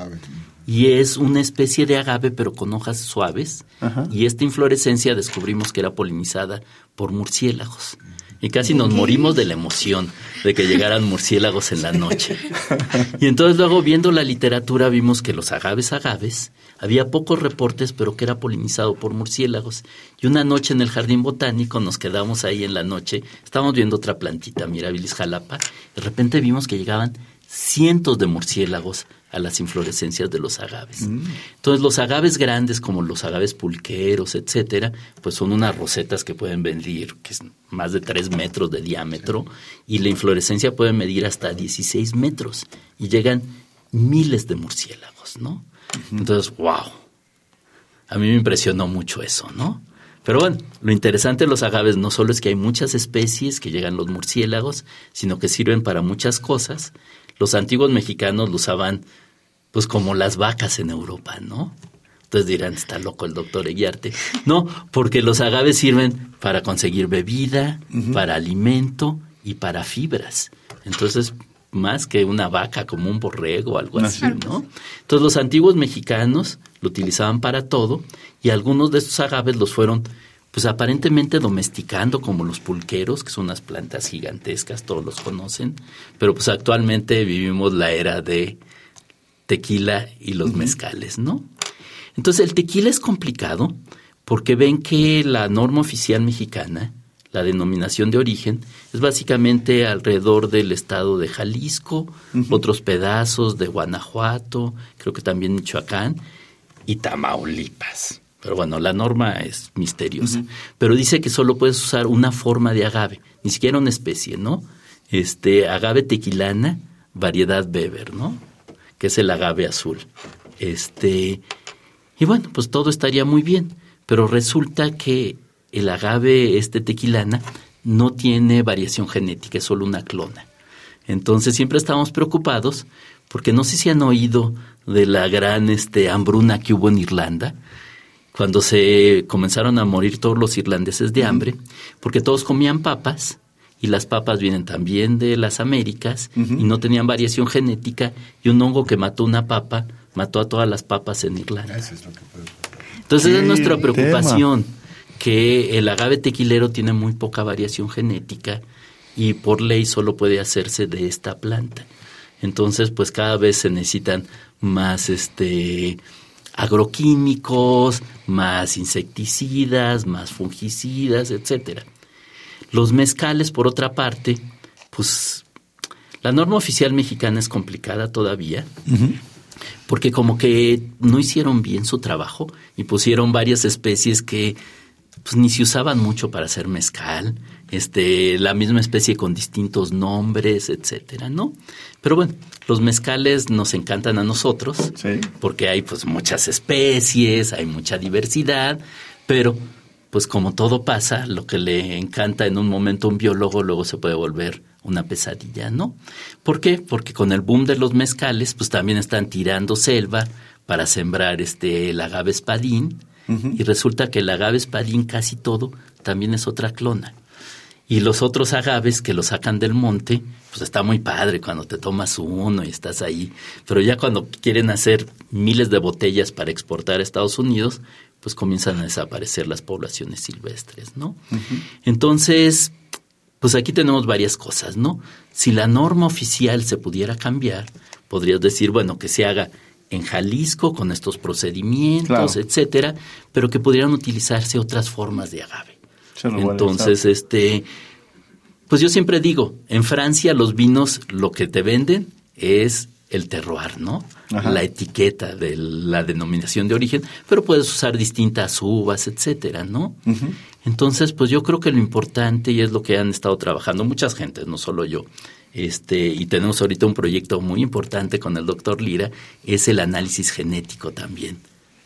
Y es una especie de agave pero con hojas suaves. Y esta inflorescencia descubrimos que era polinizada por murciélagos y casi nos morimos de la emoción de que llegaran murciélagos en la noche. Y entonces luego viendo la literatura vimos que los agaves agaves, había pocos reportes, pero que era polinizado por murciélagos. Y una noche en el jardín botánico nos quedamos ahí en la noche, estábamos viendo otra plantita, Mirabilis jalapa, de repente vimos que llegaban cientos de murciélagos a las inflorescencias de los agaves. Mm. Entonces, los agaves grandes, como los agaves pulqueros, etcétera, pues son unas rosetas que pueden medir que es más de 3 metros de diámetro y la inflorescencia puede medir hasta 16 metros y llegan miles de murciélagos, ¿no? Entonces, wow. A mí me impresionó mucho eso, ¿no? Pero bueno, lo interesante de los agaves no solo es que hay muchas especies que llegan los murciélagos, sino que sirven para muchas cosas. Los antiguos mexicanos lo usaban pues como las vacas en Europa, ¿no? Entonces dirán, está loco el doctor Eguiarte. No, porque los agaves sirven para conseguir bebida, para alimento y para fibras. Entonces, más que una vaca como un borrego o algo así, ¿no? Entonces los antiguos mexicanos lo utilizaban para todo y algunos de estos agaves los fueron pues aparentemente domesticando como los pulqueros, que son unas plantas gigantescas, todos los conocen, pero pues actualmente vivimos la era de tequila y los mezcales, ¿no? Entonces el tequila es complicado porque ven que la norma oficial mexicana la denominación de origen es básicamente alrededor del estado de Jalisco, otros pedazos de Guanajuato, creo que también Michoacán y Tamaulipas. Pero bueno, la norma es misteriosa. Pero dice que solo puedes usar una forma de agave, ni siquiera una especie, ¿no? Este, agave tequilana, variedad Weber, ¿no? Que es el agave azul. Este, y bueno, pues todo estaría muy bien, pero resulta que el agave este tequilana no tiene variación genética, es solo una clona. Entonces siempre estamos preocupados porque no sé si han oído de la gran este, hambruna que hubo en Irlanda, cuando se comenzaron a morir todos los irlandeses de hambre, porque todos comían papas y las papas vienen también de las Américas y no tenían variación genética y un hongo que mató una papa mató a todas las papas en Irlanda. Entonces es nuestra preocupación que el agave tequilero tiene muy poca variación genética y por ley solo puede hacerse de esta planta. Entonces, pues cada vez se necesitan más este agroquímicos, más insecticidas, más fungicidas, etcétera. Los mezcales, por otra parte, pues la norma oficial mexicana es complicada todavía, porque como que no hicieron bien su trabajo y pusieron varias especies que pues ni se usaban mucho para hacer mezcal, este, la misma especie con distintos nombres, etcétera, ¿no? Pero bueno, los mezcales nos encantan a nosotros, porque hay pues muchas especies, hay mucha diversidad, pero pues como todo pasa, lo que le encanta en un momento a un biólogo luego se puede volver una pesadilla, ¿no? ¿Por qué? Porque con el boom de los mezcales, pues también están tirando selva para sembrar este el agave espadín, y resulta que el agave espadín casi todo también es otra clona. Y los otros agaves que lo sacan del monte, pues está muy padre cuando te tomas uno y estás ahí. Pero ya cuando quieren hacer miles de botellas para exportar a Estados Unidos, pues comienzan a desaparecer las poblaciones silvestres, ¿no? Entonces, pues aquí tenemos varias cosas, ¿no? Si la norma oficial se pudiera cambiar, podrías decir, bueno, que se haga en Jalisco con estos procedimientos, etcétera, pero que pudieran utilizarse otras formas de agave. Entonces, este, pues yo siempre digo, en Francia los vinos lo que te venden es el terroir, ¿no? La etiqueta de la denominación de origen, pero puedes usar distintas uvas, etcétera, ¿no? Entonces, pues yo creo que lo importante y es lo que han estado trabajando muchas gentes, no solo yo, este, y tenemos ahorita un proyecto muy importante con el doctor Lira, es el análisis genético también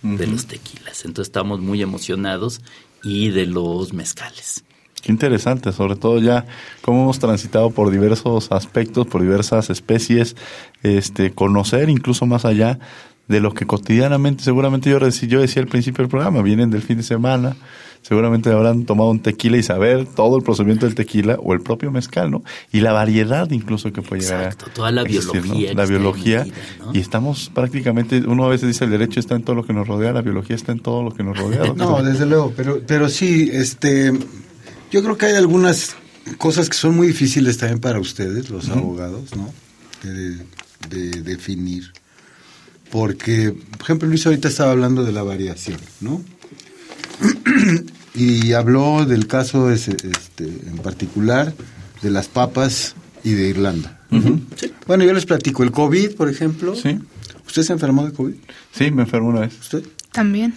de los tequilas. Entonces estamos muy emocionados y de los mezcales. Qué interesante, sobre todo ya cómo hemos transitado por diversos aspectos, por diversas especies, este, conocer incluso más allá de lo que cotidianamente, seguramente yo, yo decía al principio del programa, vienen del fin de semana, seguramente habrán tomado un tequila y saber todo el procedimiento del tequila o el propio mezcal, ¿no? Y la variedad incluso que puede llegar Exacto, toda la biología. La biología. Y estamos prácticamente, uno a veces dice el derecho está en todo lo que nos rodea, la biología está en todo lo que nos rodea. no, desde luego, pero, pero sí, este, yo creo que hay algunas cosas que son muy difíciles también para ustedes, los abogados, ¿no? De, de definir. Porque, por ejemplo, Luis ahorita estaba hablando de la variación, ¿no? y habló del caso este, en particular de las papas y de Irlanda. Bueno, yo les platico. El COVID, por ejemplo. Sí. ¿Usted se enfermó de COVID? Sí, me enfermó una vez. ¿Usted? También.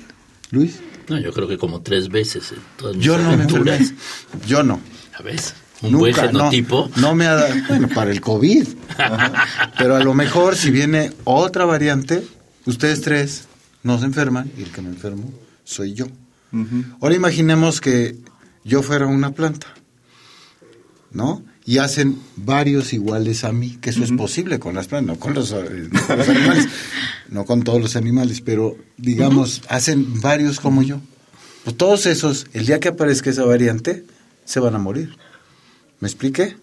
¿Luis? No, yo creo que como tres veces en todas mis Yo no me aventuras. enfermé. Yo no. A ver, un buen genotipo. No, no me ha dado, bueno, para el COVID. Pero a lo mejor si viene otra variante, ustedes tres no se enferman y el que me enfermo soy yo. Ahora imaginemos que yo fuera una planta, ¿no? Y hacen varios iguales a mí, que eso es posible con las plantas, no con los, eh, no con los animales, no con todos los animales, pero digamos, hacen varios como yo. Pues todos esos, el día que aparezca esa variante, se van a morir. ¿Me expliqué?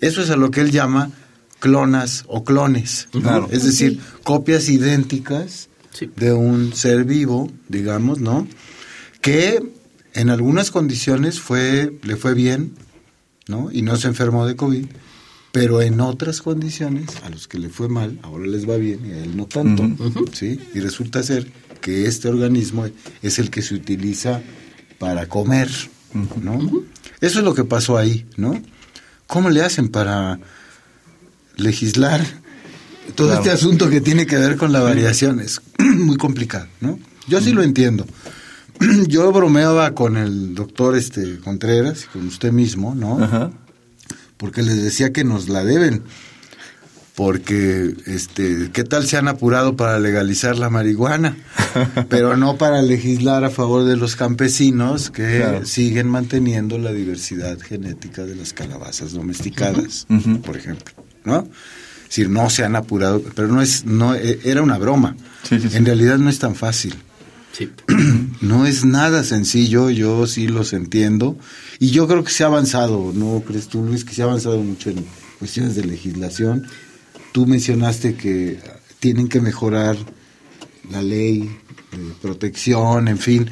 Eso es a lo que él llama clonas o clones. Claro. Es decir, copias idénticas Sí. de un ser vivo, digamos, ¿no? Que en algunas condiciones fue, le fue bien, ¿no? Y no se enfermó de COVID, pero en otras condiciones, a los que le fue mal, ahora les va bien y a él no tanto, ¿sí? Y resulta ser que este organismo es el que se utiliza para comer, ¿no? Eso es lo que pasó ahí, ¿no? ¿Cómo le hacen para legislar todo Claro. este asunto que tiene que ver con la variación? Es muy complicado, ¿no? Yo sí lo entiendo. Yo bromeaba con el doctor este Contreras y con usted mismo, ¿no? Ajá. porque les decía que nos la deben. Porque, este, ¿qué tal se han apurado para legalizar la marihuana? Pero no para legislar a favor de los campesinos que Claro. siguen manteniendo la diversidad genética de las calabazas domesticadas, por ejemplo, ¿no? Es decir, no se han apurado, pero no es, no, eh, era una broma. Sí, sí, sí. En realidad no es tan fácil. Sí. No es nada sencillo, yo sí los entiendo. Y yo creo que se ha avanzado, ¿no crees tú, Luis? Que se ha avanzado mucho en cuestiones de legislación. Tú mencionaste que tienen que mejorar la ley de protección, en fin.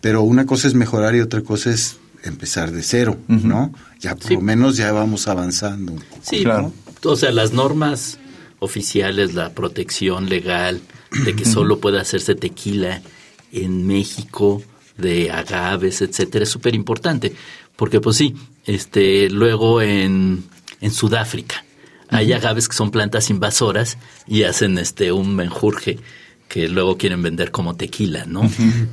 Pero una cosa es mejorar y otra cosa es empezar de cero, ¿no? Ya por Sí. lo menos ya vamos avanzando. Sí, Claro. o sea, las normas oficiales, la protección legal de que solo puede hacerse tequila en México, de agaves, etcétera, es súper importante. Porque, pues sí, este, luego en, en Sudáfrica hay agaves que son plantas invasoras y hacen este un menjurje que luego quieren vender como tequila, ¿no?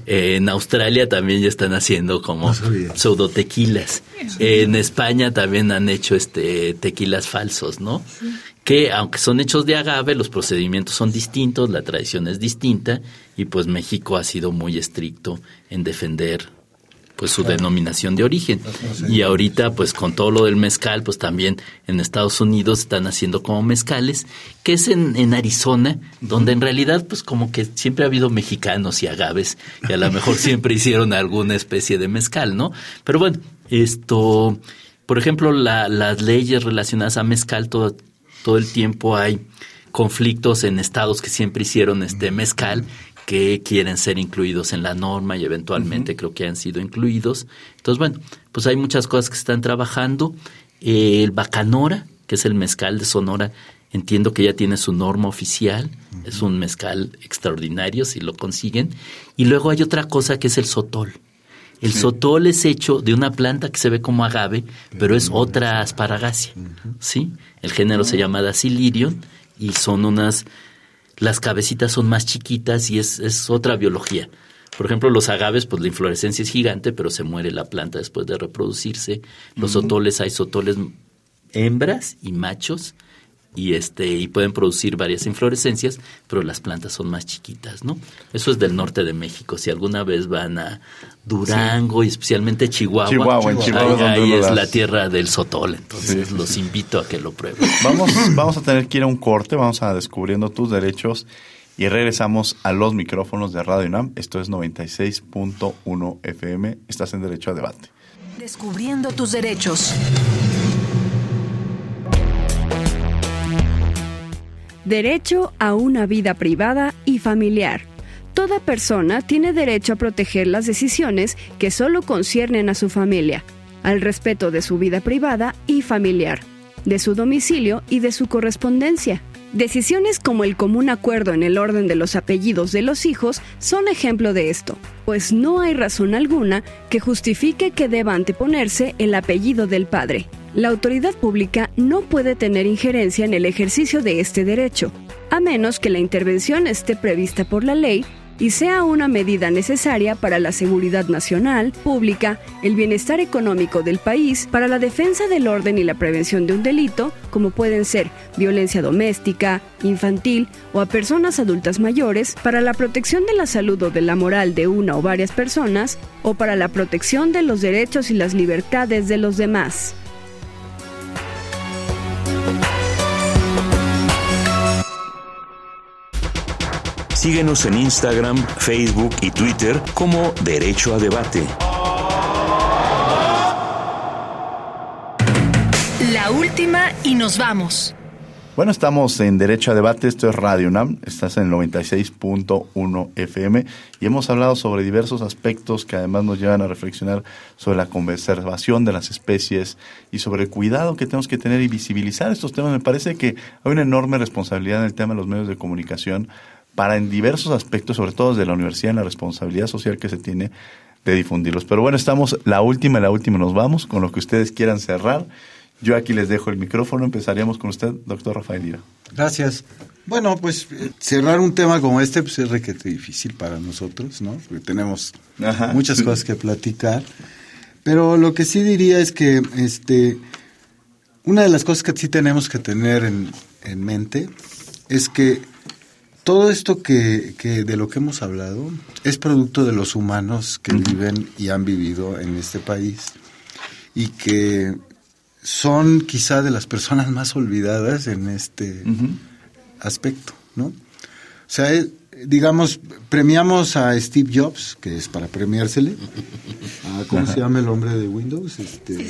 En Australia también ya están haciendo como No pseudo tequilas. En España también han hecho este tequilas falsos, ¿no? Que aunque son hechos de agave, los procedimientos son distintos, la tradición es distinta y pues México ha sido muy estricto en defender pues su denominación de origen. Y ahorita pues con todo lo del mezcal, pues también en Estados Unidos están haciendo como mezcales, que es en, en Arizona, donde en realidad pues como que siempre ha habido mexicanos y agaves, y a lo mejor siempre hicieron alguna especie de mezcal, ¿no? Pero bueno, esto, por ejemplo, la- las leyes relacionadas a mezcal, todo, todo el tiempo hay conflictos en estados que siempre hicieron este mezcal que quieren ser incluidos en la norma y eventualmente creo que han sido incluidos. Entonces, bueno, pues hay muchas cosas que están trabajando. Eh, el Bacanora, que es el mezcal de Sonora, entiendo que ya tiene su norma oficial. Es un mezcal extraordinario si lo consiguen. Y luego hay otra cosa que es el sotol. El sotol es hecho de una planta que se ve como agave, pero es otra asparagácea, ¿sí? El género se llama Dacilirion y son unas... Las cabecitas son más chiquitas y es, es otra biología. Por ejemplo, los agaves, pues la inflorescencia es gigante, pero se muere la planta después de reproducirse. Los sotoles, hay sotoles hembras y machos y este y pueden producir varias inflorescencias, pero las plantas son más chiquitas, ¿no? Eso es del norte de México. Si alguna vez van a Durango y especialmente Chihuahua, Chihuahua, en Chihuahua ahí, es ahí la tierra del sotol. Entonces Sí, los sí. invito a que lo prueben. Vamos, vamos a tener que ir a un corte, vamos a descubriendo tus derechos y regresamos a los micrófonos de Radio UNAM. Esto es 96.1 FM. Estás en Derecho a Debate. Descubriendo tus derechos. Derecho a una vida privada y familiar. Toda persona tiene derecho a proteger las decisiones que solo conciernen a su familia, al respeto de su vida privada y familiar, de su domicilio y de su correspondencia. Decisiones como el común acuerdo en el orden de los apellidos de los hijos son ejemplo de esto, pues no hay razón alguna que justifique que deba anteponerse el apellido del padre. La autoridad pública no puede tener injerencia en el ejercicio de este derecho, a menos que la intervención esté prevista por la ley y sea una medida necesaria para la seguridad nacional, pública, el bienestar económico del país, para la defensa del orden y la prevención de un delito, como pueden ser violencia doméstica, infantil o a personas adultas mayores, para la protección de la salud o de la moral de una o varias personas, o para la protección de los derechos y las libertades de los demás. Síguenos en Instagram, Facebook y Twitter como Derecho a Debate. La última y nos vamos. Bueno, estamos en Derecho a Debate, esto es Radio UNAM, estás en el 96.1 FM y hemos hablado sobre diversos aspectos que además nos llevan a reflexionar sobre la conservación de las especies y sobre el cuidado que tenemos que tener y visibilizar estos temas. Me parece que hay una enorme responsabilidad en el tema de los medios de comunicación para en diversos aspectos, sobre todo desde la universidad, en la responsabilidad social que se tiene de difundirlos. Pero bueno, estamos la última, la última, nos vamos con lo que ustedes quieran cerrar. Yo aquí les dejo el micrófono. Empezaríamos con usted, doctor Rafael Ira. Gracias. Bueno, pues eh, cerrar un tema como este pues, es requete difícil para nosotros, ¿no? Porque tenemos muchas cosas que platicar. Pero lo que sí diría es que este, una de las cosas que sí tenemos que tener en, en mente es que todo esto que, que, de lo que hemos hablado es producto de los humanos que viven y han vivido en este país y que son quizá de las personas más olvidadas en este aspecto, ¿no? O sea, eh, digamos, premiamos a Steve Jobs, que es para premiársele. A, ¿Cómo se llama el hombre de Windows? Este,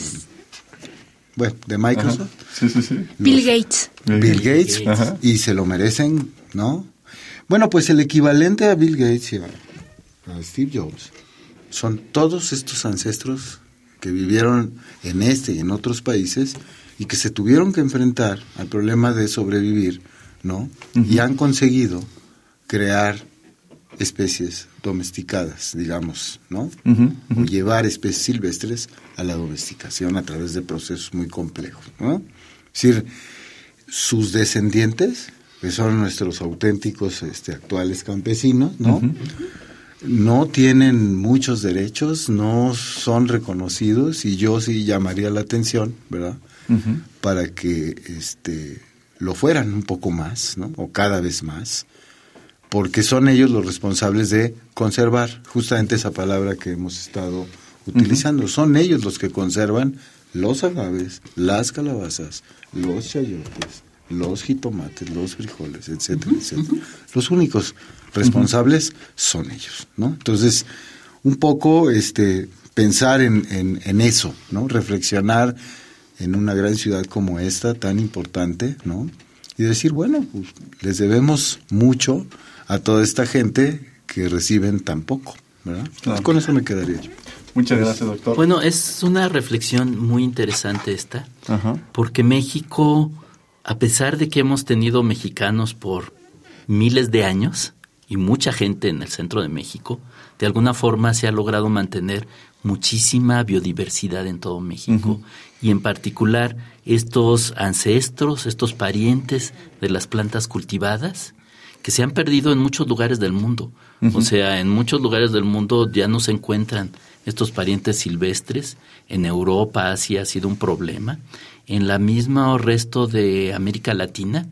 bueno, de Microsoft. Sí, sí, sí. Bill Gates. Bill Gates. Y se lo merecen, ¿no? Bueno, pues el equivalente a Bill Gates y a, a Steve Jobs son todos estos ancestros que vivieron en este y en otros países y que se tuvieron que enfrentar al problema de sobrevivir, ¿no? Y han conseguido crear especies domesticadas, digamos, ¿no? O llevar especies silvestres a la domesticación a través de procesos muy complejos, ¿no? Es decir, sus descendientes, que son nuestros auténticos este, actuales campesinos, ¿no? no tienen muchos derechos, no son reconocidos y yo sí llamaría la atención, ¿verdad? Para que este lo fueran un poco más, ¿no? O cada vez más, porque son ellos los responsables de conservar justamente esa palabra que hemos estado utilizando. Son ellos los que conservan los agaves, las calabazas, los chayotes, los jitomates, los frijoles, etcétera, etcétera. Los únicos responsables son ellos, ¿no? Entonces, un poco este pensar en, en, eso, ¿no? Reflexionar en una gran ciudad como esta, tan importante, ¿no? Y decir, bueno, pues, les debemos mucho a toda esta gente que reciben tan poco, ¿verdad? Con eso me quedaría yo. Muchas gracias, doctor. Bueno, es una reflexión muy interesante esta, porque México, a pesar de que hemos tenido mexicanos por miles de años, y mucha gente en el centro de México, de alguna forma se ha logrado mantener muchísima biodiversidad en todo México y en particular estos ancestros, estos parientes de las plantas cultivadas que se han perdido en muchos lugares del mundo. O sea, en muchos lugares del mundo ya no se encuentran estos parientes silvestres. En Europa, Asia ha sido un problema. En la misma resto de América Latina,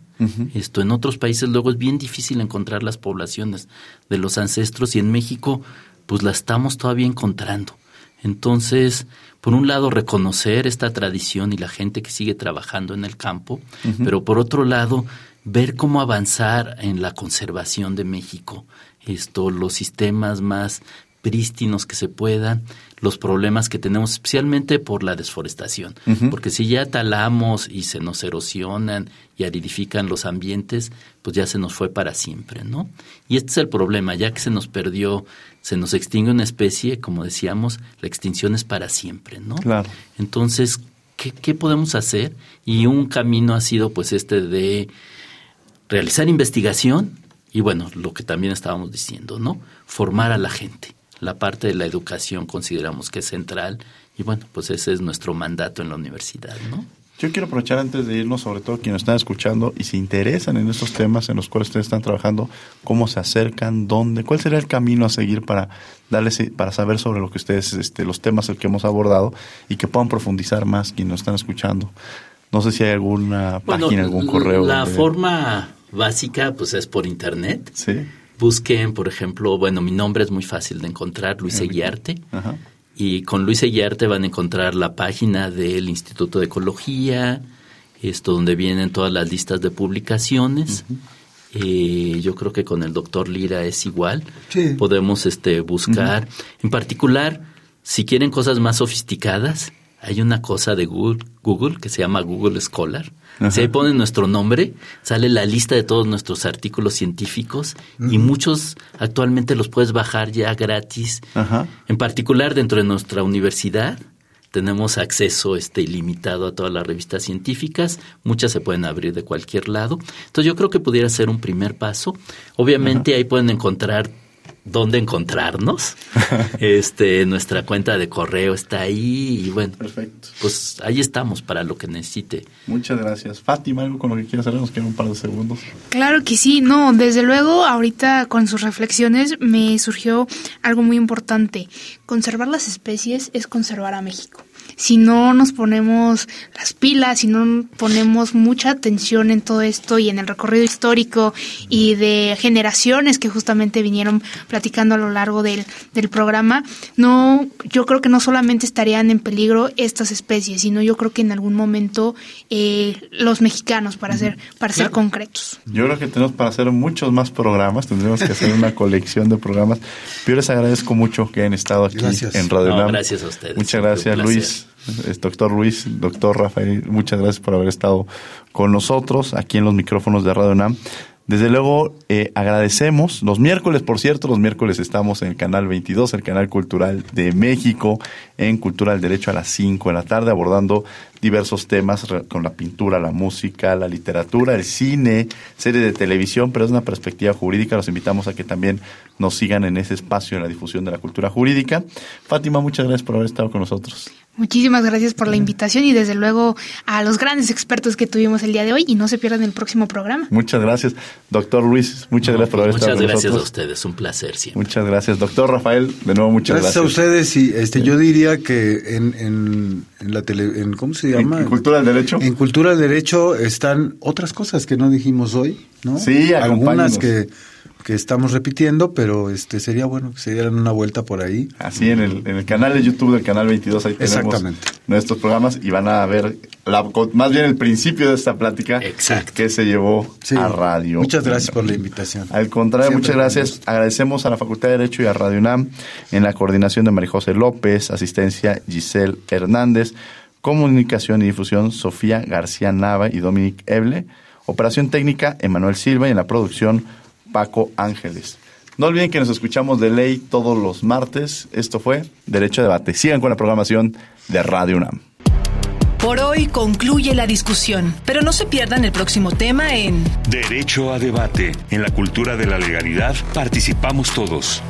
esto en otros países luego es bien difícil encontrar las poblaciones de los ancestros y en México pues la estamos todavía encontrando. Entonces, por un lado reconocer esta tradición y la gente que sigue trabajando en el campo, pero por otro lado ver cómo avanzar en la conservación de México, esto los sistemas más prístinos que se puedan, los problemas que tenemos, especialmente por la desforestación. Porque si ya talamos y se nos erosionan y aridifican los ambientes, pues ya se nos fue para siempre, ¿no? Y este es el problema, ya que se nos perdió, se nos extingue una especie, como decíamos, la extinción es para siempre, ¿no? Claro. Entonces, ¿qué, qué podemos hacer? Y un camino ha sido pues este de realizar investigación y bueno, lo que también estábamos diciendo, ¿no? Formar a la gente la parte de la educación consideramos que es central y bueno, pues ese es nuestro mandato en la universidad, ¿no? Yo quiero aprovechar antes de irnos, sobre todo quienes están escuchando y se interesan en estos temas en los cuales ustedes están trabajando, cómo se acercan, dónde, cuál sería el camino a seguir para darles, para saber sobre lo que ustedes, este, los temas que hemos abordado y que puedan profundizar más quienes nos están escuchando. No sé si hay alguna página, algún correo. La forma básica, pues es por internet. Sí. Busquen, por ejemplo, bueno, mi nombre es muy fácil de encontrar, Luis Eguiarte. Ajá. Y con Luis Eguiarte van a encontrar la página del Instituto de Ecología, esto donde vienen todas las listas de publicaciones. Eh, yo creo que con el doctor Lira es igual. Sí. Podemos este, buscar. En particular, si quieren cosas más sofisticadas, hay una cosa de Google, Google que se llama Google Scholar. Si ahí ponen nuestro nombre, sale la lista de todos nuestros artículos científicos y muchos actualmente los puedes bajar ya gratis. Ajá. En particular dentro de nuestra universidad tenemos acceso este ilimitado a todas las revistas científicas, muchas se pueden abrir de cualquier lado. Entonces yo creo que pudiera ser un primer paso. Obviamente ahí pueden encontrar dónde encontrarnos. este, nuestra cuenta de correo está ahí y bueno, Perfecto. pues ahí estamos para lo que necesite. Muchas gracias. Fátima, algo con lo que quieras hacer, nos quedan un par de segundos. Claro que sí, no, desde luego ahorita con sus reflexiones me surgió algo muy importante. Conservar las especies es conservar a México. Si no nos ponemos las pilas, si no ponemos mucha atención en todo esto y en el recorrido histórico y de generaciones que justamente vinieron platicando a lo largo del, del programa, no, yo creo que no solamente estarían en peligro estas especies, sino yo creo que en algún momento eh, los mexicanos, para ser, para ser concretos. Yo creo que tenemos para hacer muchos más programas, tendremos que hacer una colección de programas. Yo les agradezco mucho que hayan estado aquí Gracias. en Radio No, gracias a ustedes. Muchas gracias. Luis. Doctor Luis, doctor Rafael, muchas gracias por haber estado con nosotros aquí en los micrófonos de Radio UNAM. Desde luego, eh, agradecemos. Los miércoles, por cierto, los miércoles estamos en el canal 22, el canal cultural de México, en Cultura del Derecho a las 5 de la tarde, abordando diversos temas con la pintura, la música, la literatura, el cine, series de televisión, pero es una perspectiva jurídica. Los invitamos a que también nos sigan en ese espacio de la difusión de la cultura jurídica. Fátima, muchas gracias por haber estado con nosotros. Muchísimas gracias por la invitación y desde luego a los grandes expertos que tuvimos el día de hoy y no se pierdan el próximo programa. Muchas gracias. Doctor Luis, muchas gracias por haber Muchas estado con gracias a nosotros. ustedes, un placer siempre. Muchas gracias. Doctor Rafael, de nuevo muchas Gracias, gracias. a ustedes y este yo diría que en, en, en la tele en cómo se En- llama en Cultura del Derecho. en cultura del derecho están otras cosas que no dijimos hoy no Sí, algunas que, que estamos repitiendo pero este sería bueno que se dieran una vuelta por ahí Así en el, en el canal de YouTube del canal 22, ahí tenemos nuestros programas y van a ver la, más bien el principio de esta plática Exacto. que se llevó Sí. a radio. muchas gracias por la invitación Al contrario, Siempre muchas gracias. Agradecemos a la Facultad de Derecho y a Radio UNAM en la coordinación de María José López, asistencia Giselle Hernández, comunicación y difusión Sofía García Nava y Dominic Eble, operación técnica Emanuel Silva y en la producción Paco Ángeles. No olviden que nos escuchamos de ley todos los martes. Esto fue Derecho a Debate. Sigan con la programación de Radio UNAM. Por hoy concluye la discusión, pero no se pierdan el próximo tema en Derecho a debate. En la cultura de la legalidad participamos todos.